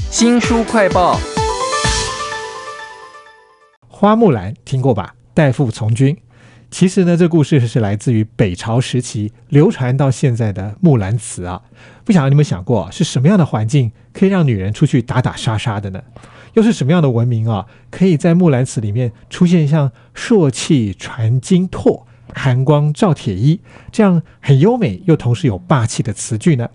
新书快报，花木兰听过吧？代父从军。其实呢，这故事是来自于北朝时期流传到现在的《木兰辞》啊。不晓得你们想过，是什么样的环境可以让女人出去打打杀杀的呢？又是什么样的文明啊，可以在《木兰辞》里面出现像“朔气传金柝，寒光照铁衣”这样很优美又同时有霸气的词句呢？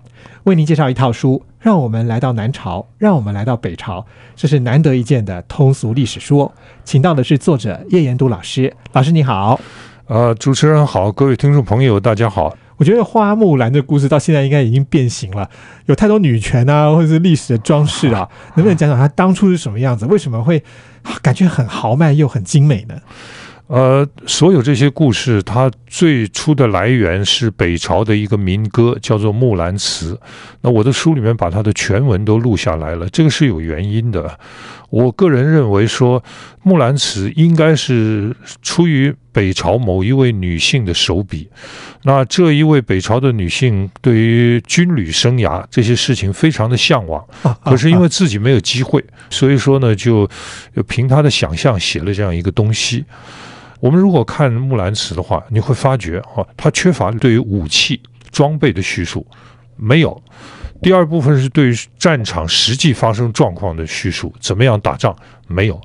为您介绍一套书，让我们来到南朝，让我们来到北朝，这是难得一见的通俗历史书。请到的是作者叶延都老师，老师你好。呃，主持人好，各位听众朋友大家好。我觉得花木兰的故事到现在应该已经变形了，有太多女权啊，或者是历史的装饰啊，能不能讲讲她当初是什么样子？为什么会感觉很豪迈又很精美呢？呃，所有这些故事，它最初的来源是北朝的一个民歌，叫做《木兰辞》。那我的书里面把它的全文都录下来了，这个是有原因的。我个人认为说，《木兰辞》应该是出于北朝某一位女性的手笔。那这一位北朝的女性对于军旅生涯这些事情非常的向往，可是因为自己没有机会，所以说呢，就凭她的想象写了这样一个东西。我们如果看《木兰辞》的话，你会发觉啊，它缺乏对于武器装备的叙述，没有。第二部分是对于战场实际发生状况的叙述，怎么样打仗，没有。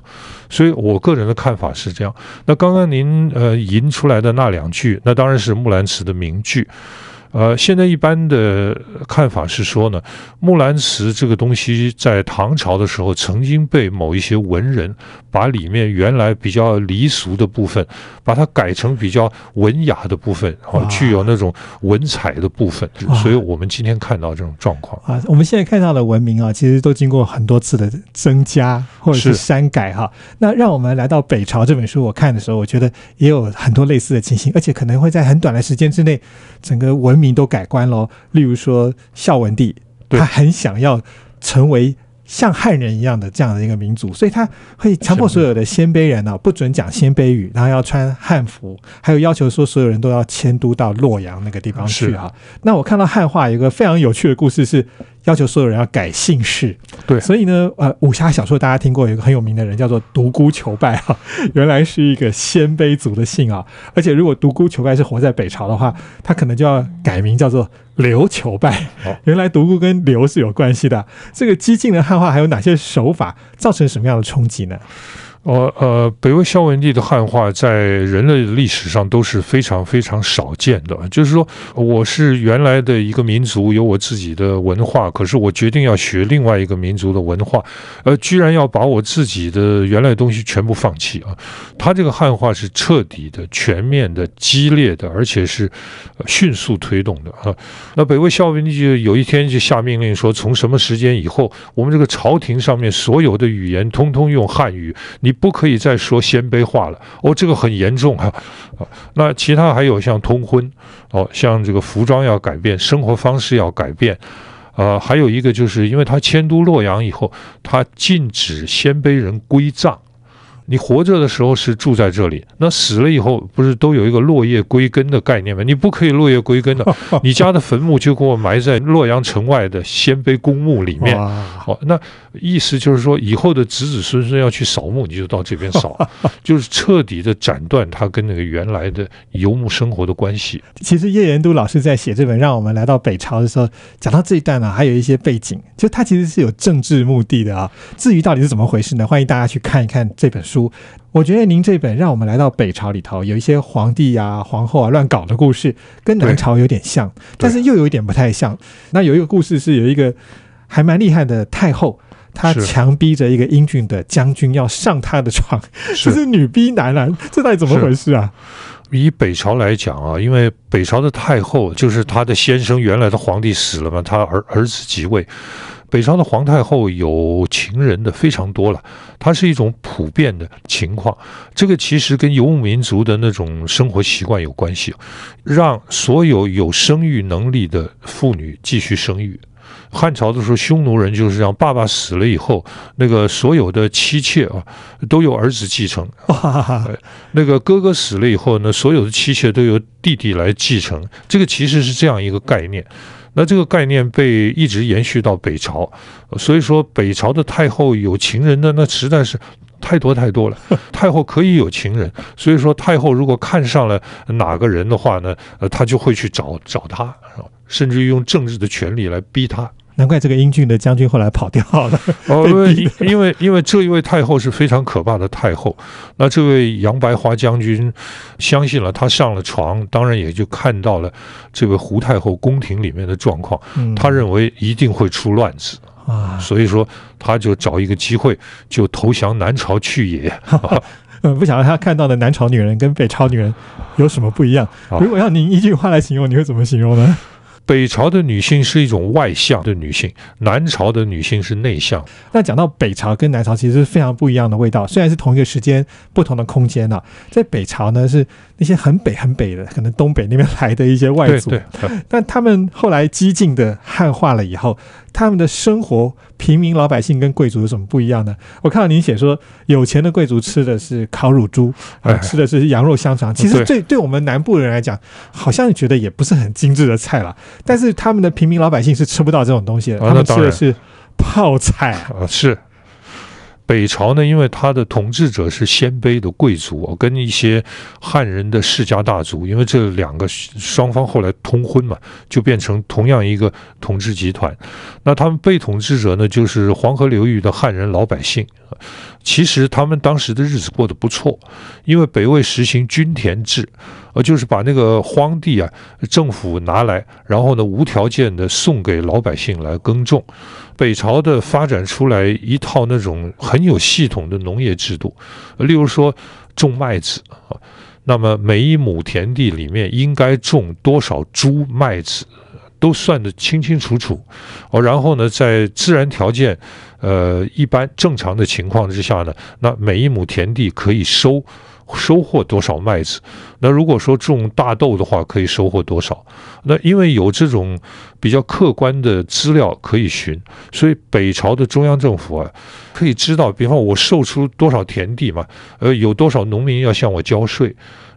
所以我个人的看法是这样。那刚刚您呃引出来的那两句，那当然是《木兰辞》的名句。呃，现在一般的看法是说呢，《木兰辞》这个东西在唐朝的时候，曾经被某一些文人把里面原来比较离俗的部分，把它改成比较文雅的部分，啊，具有那种文采的部分，所以我们今天看到这种状况啊。我们现在看到的文明啊，其实都经过很多次的增加或者是删改哈。那让我们来到北朝这本书，我看的时候，我觉得也有很多类似的情形，而且可能会在很短的时间之内，整个文。名都改观喽。例如说，孝文帝，他很想要成为像汉人一样的这样的一个民族，所以他会强迫所有的鲜卑人呢，不准讲鲜卑语，然后要穿汉服，还有要求说所有人都要迁都到洛阳那个地方去哈。那我看到汉化有一个非常有趣的故事是。要求所有人要改姓氏，对，所以呢，呃，武侠小说大家听过有一个很有名的人叫做独孤求败哈，原来是一个鲜卑族的姓啊，而且如果独孤求败是活在北朝的话，他可能就要改名叫做刘求败。原来独孤跟刘是有关系的，这个激进的汉化还有哪些手法造成什么样的冲击呢？呃呃，北魏孝文帝的汉化在人类历史上都是非常非常少见的。就是说，我是原来的一个民族，有我自己的文化，可是我决定要学另外一个民族的文化，呃，居然要把我自己的原来的东西全部放弃啊！他这个汉化是彻底的、全面的、激烈的，而且是迅速推动的啊。那北魏孝文帝就有一天就下命令说，从什么时间以后，我们这个朝廷上面所有的语言通通用汉语，你。不可以再说鲜卑话了哦，这个很严重啊！啊，那其他还有像通婚哦，像这个服装要改变，生活方式要改变，呃，还有一个就是因为他迁都洛阳以后，他禁止鲜卑人归葬。你活着的时候是住在这里，那死了以后不是都有一个落叶归根的概念吗？你不可以落叶归根的，你家的坟墓就给我埋在洛阳城外的鲜卑公墓里面。哦，那意思就是说，以后的子子孙孙要去扫墓，你就到这边扫，就是彻底的斩断他跟那个原来的游牧生活的关系。其实叶延都老师在写这本《让我们来到北朝》的时候，讲到这一段呢，还有一些背景，就他其实是有政治目的的啊。至于到底是怎么回事呢？欢迎大家去看一看这本书。书，我觉得您这本让我们来到北朝里头，有一些皇帝啊、皇后啊乱搞的故事，跟南朝有点像，但是又有一点不太像。那有一个故事是有一个还蛮厉害的太后，她强逼着一个英俊的将军要上她的床，这是女逼男啊，这到底怎么回事啊？以北朝来讲啊，因为北朝的太后就是她的先生原来的皇帝死了嘛，她儿儿子即位。北朝的皇太后有情人的非常多了，它是一种普遍的情况。这个其实跟游牧民族的那种生活习惯有关系，让所有有生育能力的妇女继续生育。汉朝的时候，匈奴人就是这样，爸爸死了以后，那个所有的妻妾啊，都由儿子继承。那个哥哥死了以后呢，所有的妻妾都由弟弟来继承。这个其实是这样一个概念。那这个概念被一直延续到北朝，所以说北朝的太后有情人的那实在是太多太多了。太后可以有情人，所以说太后如果看上了哪个人的话呢，呃，她就会去找找他，甚至于用政治的权利来逼他。难怪这个英俊的将军后来跑掉了。哦，因为因为因为这一位太后是非常可怕的太后。那这位杨白华将军相信了，他上了床，当然也就看到了这位胡太后宫廷里面的状况。他认为一定会出乱子啊，所以说他就找一个机会就投降南朝去也。嗯，不晓得他看到的南朝女人跟北朝女人有什么不一样？如果要您一句话来形容，你会怎么形容呢？北朝的女性是一种外向的女性，南朝的女性是内向。那讲到北朝跟南朝，其实是非常不一样的味道。虽然是同一个时间，不同的空间啊，在北朝呢是那些很北很北的，可能东北那边来的一些外族，但他们后来激进的汉化了以后，他们的生活，平民老百姓跟贵族有什么不一样呢？我看到您写说，有钱的贵族吃的是烤乳猪，啊，吃的是羊肉香肠。其实对对我们南部人来讲，好像觉得也不是很精致的菜了。但是他们的平民老百姓是吃不到这种东西的，他们吃的是泡菜啊。是北朝呢，因为他的统治者是鲜卑的贵族，跟一些汉人的世家大族，因为这两个双方后来通婚嘛，就变成同样一个统治集团。那他们被统治者呢，就是黄河流域的汉人老百姓。其实他们当时的日子过得不错，因为北魏实行均田制，呃，就是把那个荒地啊，政府拿来，然后呢，无条件的送给老百姓来耕种。北朝的发展出来一套那种很有系统的农业制度，例如说种麦子啊，那么每一亩田地里面应该种多少株麦子，都算得清清楚楚。哦，然后呢，在自然条件。呃，一般正常的情况之下呢，那每一亩田地可以收收获多少麦子？那如果说种大豆的话，可以收获多少？那因为有这种比较客观的资料可以寻，所以北朝的中央政府啊，可以知道，比方我售出多少田地嘛，呃，有多少农民要向我交税。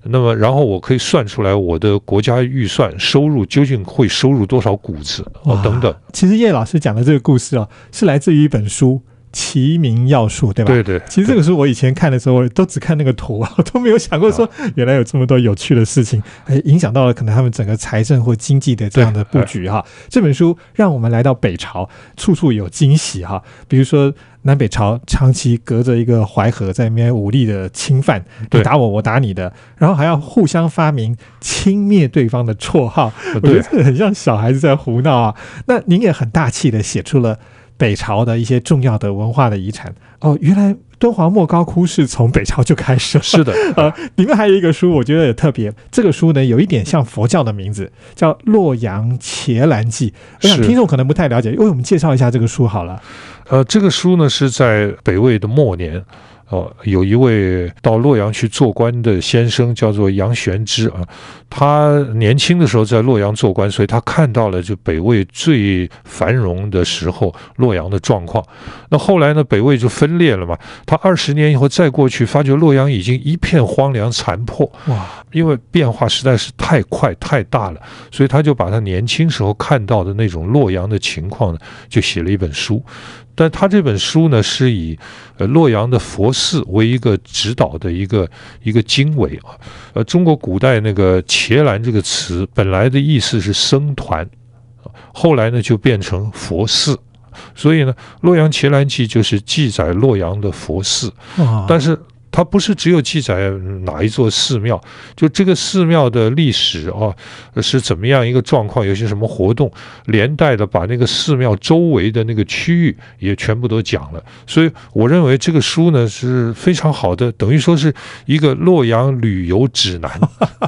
那么，然后我可以算出来我的国家预算收入究竟会收入多少谷子哦等等。其实叶老师讲的这个故事啊，是来自于一本书。齐名要术，对吧？对对。其实这个书我以前看的时候，都只看那个图啊，都没有想过说原来有这么多有趣的事情，哎，影响到了可能他们整个财政或经济的这样的布局哈。这本书让我们来到北朝，处处有惊喜哈。比如说南北朝长期隔着一个淮河，在那边武力的侵犯，你打我，我打你的，然后还要互相发明轻蔑对方的绰号，我觉得这很像小孩子在胡闹啊。那您也很大气的写出了。北朝的一些重要的文化的遗产哦，原来敦煌莫高窟是从北朝就开始了。是的，呃，里面还有一个书，我觉得也特别。这个书呢，有一点像佛教的名字，叫《洛阳伽蓝记》。我想听众可能不太了解，为我们介绍一下这个书好了。呃，这个书呢是在北魏的末年。哦，有一位到洛阳去做官的先生，叫做杨玄之啊。他年轻的时候在洛阳做官，所以他看到了就北魏最繁荣的时候洛阳的状况。那后来呢，北魏就分裂了嘛。他二十年以后再过去，发觉洛阳已经一片荒凉残破。哇，因为变化实在是太快太大了，所以他就把他年轻时候看到的那种洛阳的情况呢，就写了一本书。但他这本书呢，是以呃洛阳的佛寺为一个指导的一个一个经纬啊。呃，中国古代那个伽蓝这个词本来的意思是僧团，后来呢就变成佛寺，所以呢，《洛阳伽蓝记》就是记载洛阳的佛寺，但是。它不是只有记载哪一座寺庙，就这个寺庙的历史啊是怎么样一个状况，有些什么活动，连带的把那个寺庙周围的那个区域也全部都讲了。所以我认为这个书呢是非常好的，等于说是一个洛阳旅游指南。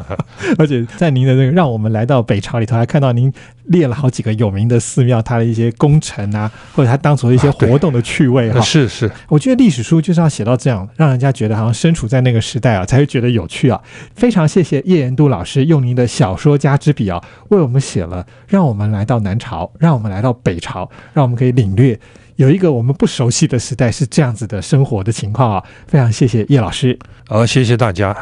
而且在您的那个让我们来到北朝里头，还看到您列了好几个有名的寺庙，它的一些工程啊，或者它当初的一些活动的趣味哈。是是，我觉得历史书就是要写到这样，让人家觉得。好像身处在那个时代啊，才会觉得有趣啊！非常谢谢叶延都老师用您的小说家之笔啊，为我们写了，让我们来到南朝，让我们来到北朝，让我们可以领略有一个我们不熟悉的时代是这样子的生活的情况啊！非常谢谢叶老师，好，谢谢大家。